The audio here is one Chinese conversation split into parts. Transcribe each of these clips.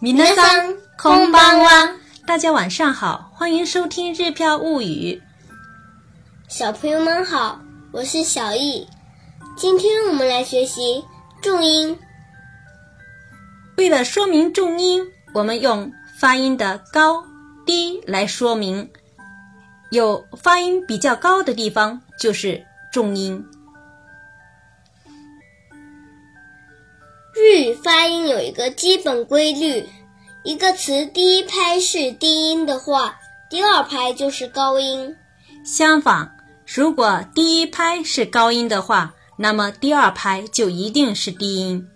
米勒桑空巴哇，大家晚上好，欢迎收听《日漂物语》。小朋友们好，我是小易，今天我们来学习重音。为了说明重音，我们用发音的高低来说明，有发音比较高的地方就是重音。日语发音有一个基本规律。一个词第一拍是低音的话，第二拍就是高音；相反，如果第一拍是高音的话，那么第二拍就一定是低音。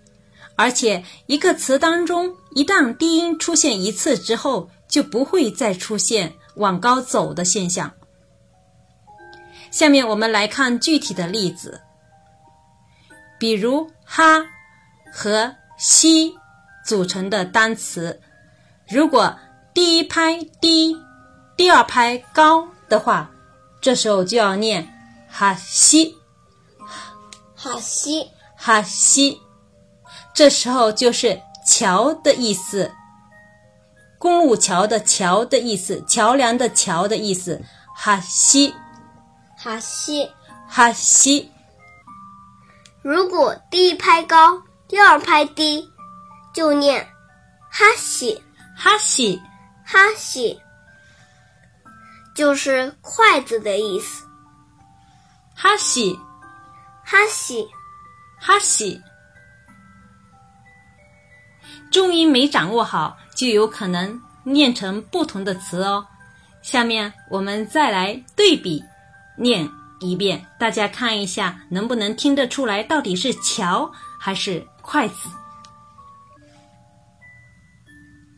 而且，一个词当中一旦低音出现一次之后，就不会再出现往高走的现象。下面我们来看具体的例子，比如“哈”和“西”组成的单词。如果第一拍低，第二拍高的话，这时候就要念哈西，哈西，哈西。这时候就是桥的意思，公路桥的桥的意思，桥梁的桥的意思。哈西，哈西，哈西。如果第一拍高，第二拍低，就念哈西。哈西，哈西，就是筷子的意思。哈西，哈西，哈西，重音没掌握好，就有可能念成不同的词哦。下面我们再来对比念一遍，大家看一下能不能听得出来到底是桥还是筷子。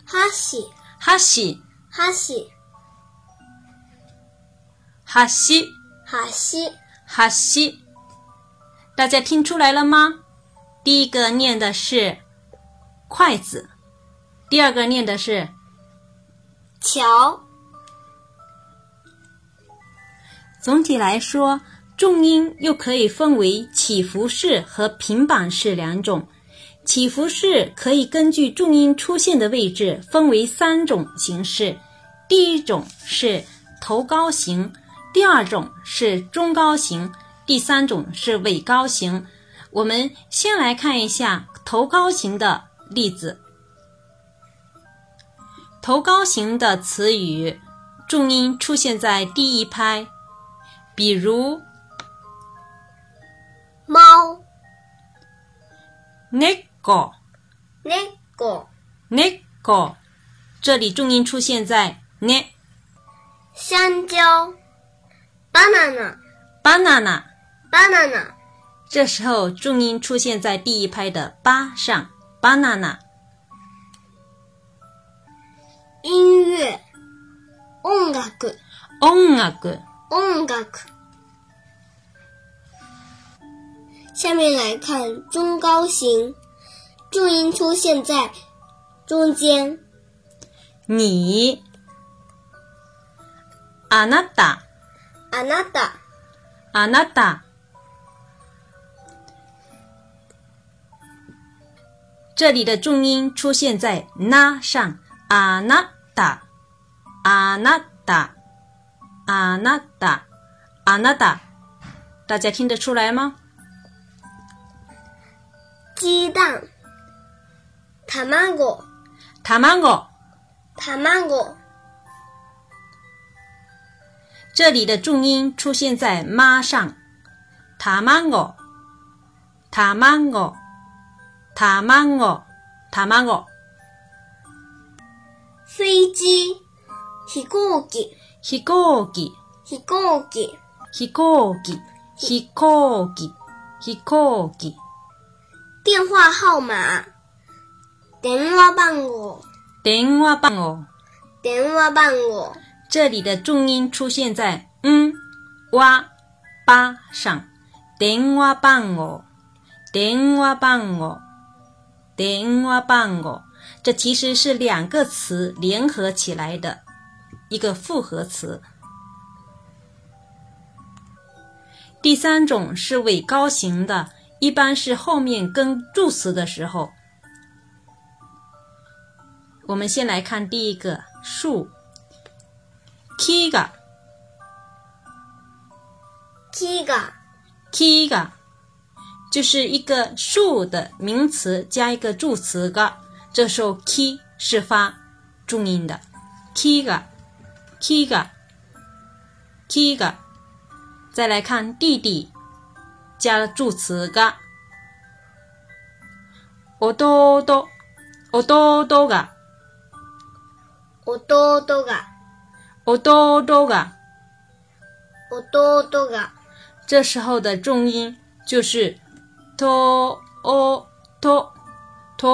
哈西，哈西，哈西，哈西，哈西，哈西，大家听出来了吗？第一个念的是筷子，第二个念的是桥。总体来说，重音又可以分为起伏式和平板式两种。起伏式可以根据重音出现的位置分为三种形式：第一种是头高型，第二种是中高型，第三种是尾高型。我们先来看一下头高型的例子。头高型的词语重音出现在第一拍，比如猫、n e c k 狗，ネコ，ネコ。这里重音出现在ネ。香蕉，banana banana。。banana。这时候重音出现在第一拍的八上，banana。音乐，音楽，音楽，音楽。下面来看中高型。重音出现在中间。你あなた。あなた。あなた。这里的重音出现在那上，啊那哒，啊那哒，啊那哒，啊那哒，大家听得出来吗？鸡蛋。タマゴ、タマゴ、タマゴ。这里的重音出现在妈”上。タマゴ、タマゴ、タマゴ、タマゴ。飛機、飛行機、飛行機、飛行機、飛行機、飛行機、飛行機。電話號碼。电话棒哦，电话棒哦，电话棒哦，这里的重音出现在“嗯”“哇”“吧上。电话棒哦，电话棒哦，电话棒哦，这其实是两个词联合起来的一个复合词。第三种是尾高型的，一般是后面跟助词的时候。我们先来看第一个树，kiga，kiga，kiga，就是一个树的名词加一个助词噶，这时候 k 是发重音的，kiga，kiga，kiga。再来看弟弟加了助词嘎，o t o d o o 嘎。o d o 我多多嘎，我多多嘎。我多多嘎，这时候的重音就是 to o to to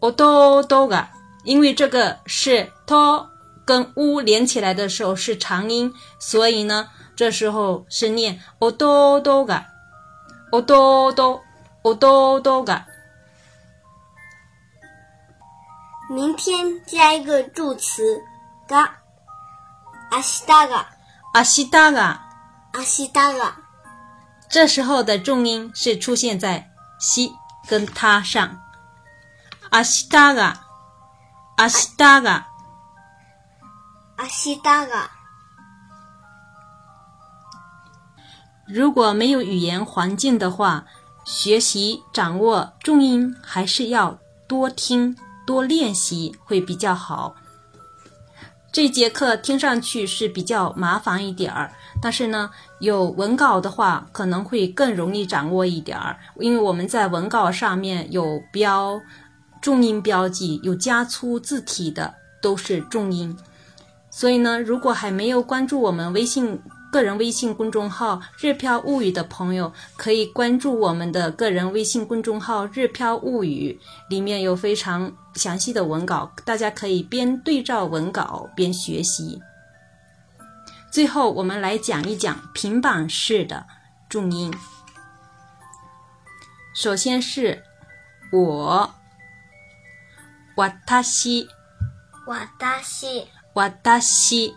o 多多嘎，因为这个是 t 跟乌连起来的时候是长音，所以呢，这时候是念我多多嘎。我多多我多多嘎。明天加一个助词“が”，あしたが、あしたが、あしたが。这时候的重音是出现在“西”跟“他”上。あしたが、あしたが、あしたが。如果没有语言环境的话，学习掌握重音还是要多听。多练习会比较好。这节课听上去是比较麻烦一点儿，但是呢，有文稿的话可能会更容易掌握一点儿，因为我们在文稿上面有标重音标记，有加粗字体的都是重音。所以呢，如果还没有关注我们微信，个人微信公众号“日漂物语”的朋友可以关注我们的个人微信公众号“日漂物语”，里面有非常详细的文稿，大家可以边对照文稿边学习。最后，我们来讲一讲平板式的重音。首先是我，わたし，わたし，わたし，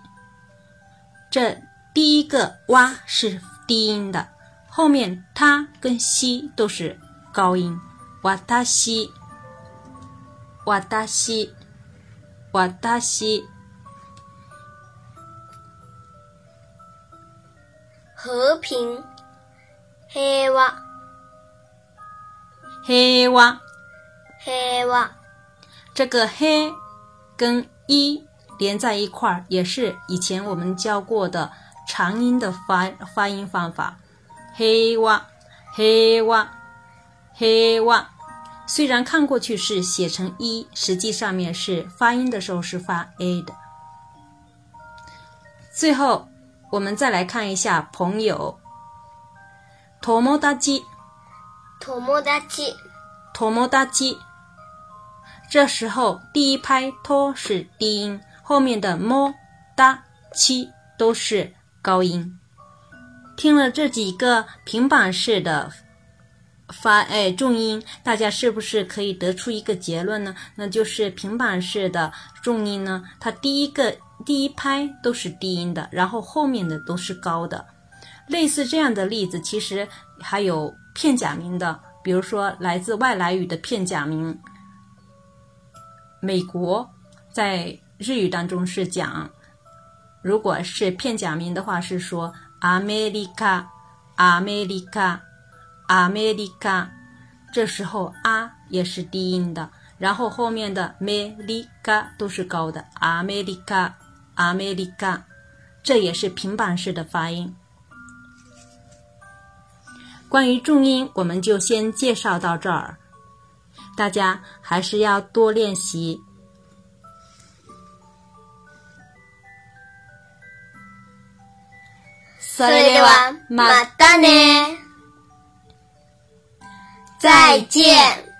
这。第一个“哇”是低音的，后面“他”跟“西”都是高音。哇他西，哇他西，哇他西。和平，黑哇，黑哇，黑哇。这个“黑跟“一”连在一块儿，也是以前我们教过的。长音的发发音方法 h 哇 wa h 哇，wa h wa，虽然看过去是写成一，实际上面是发音的时候是发 a 的。最后我们再来看一下朋友 t o m o d a c i t o m o d a i t o m o d a i 这时候第一拍 to 是低音，后面的 mo da 都是。高音，听了这几个平板式的发哎重音，大家是不是可以得出一个结论呢？那就是平板式的重音呢，它第一个第一拍都是低音的，然后后面的都是高的。类似这样的例子，其实还有片假名的，比如说来自外来语的片假名。美国在日语当中是讲。如果是片假名的话，是说 “America，America，America”，这时候 “a” 也是低音的，然后后面的 “merica” 都是高的。“America，America”，这也是平板式的发音。关于重音，我们就先介绍到这儿，大家还是要多练习。それでは、またね再见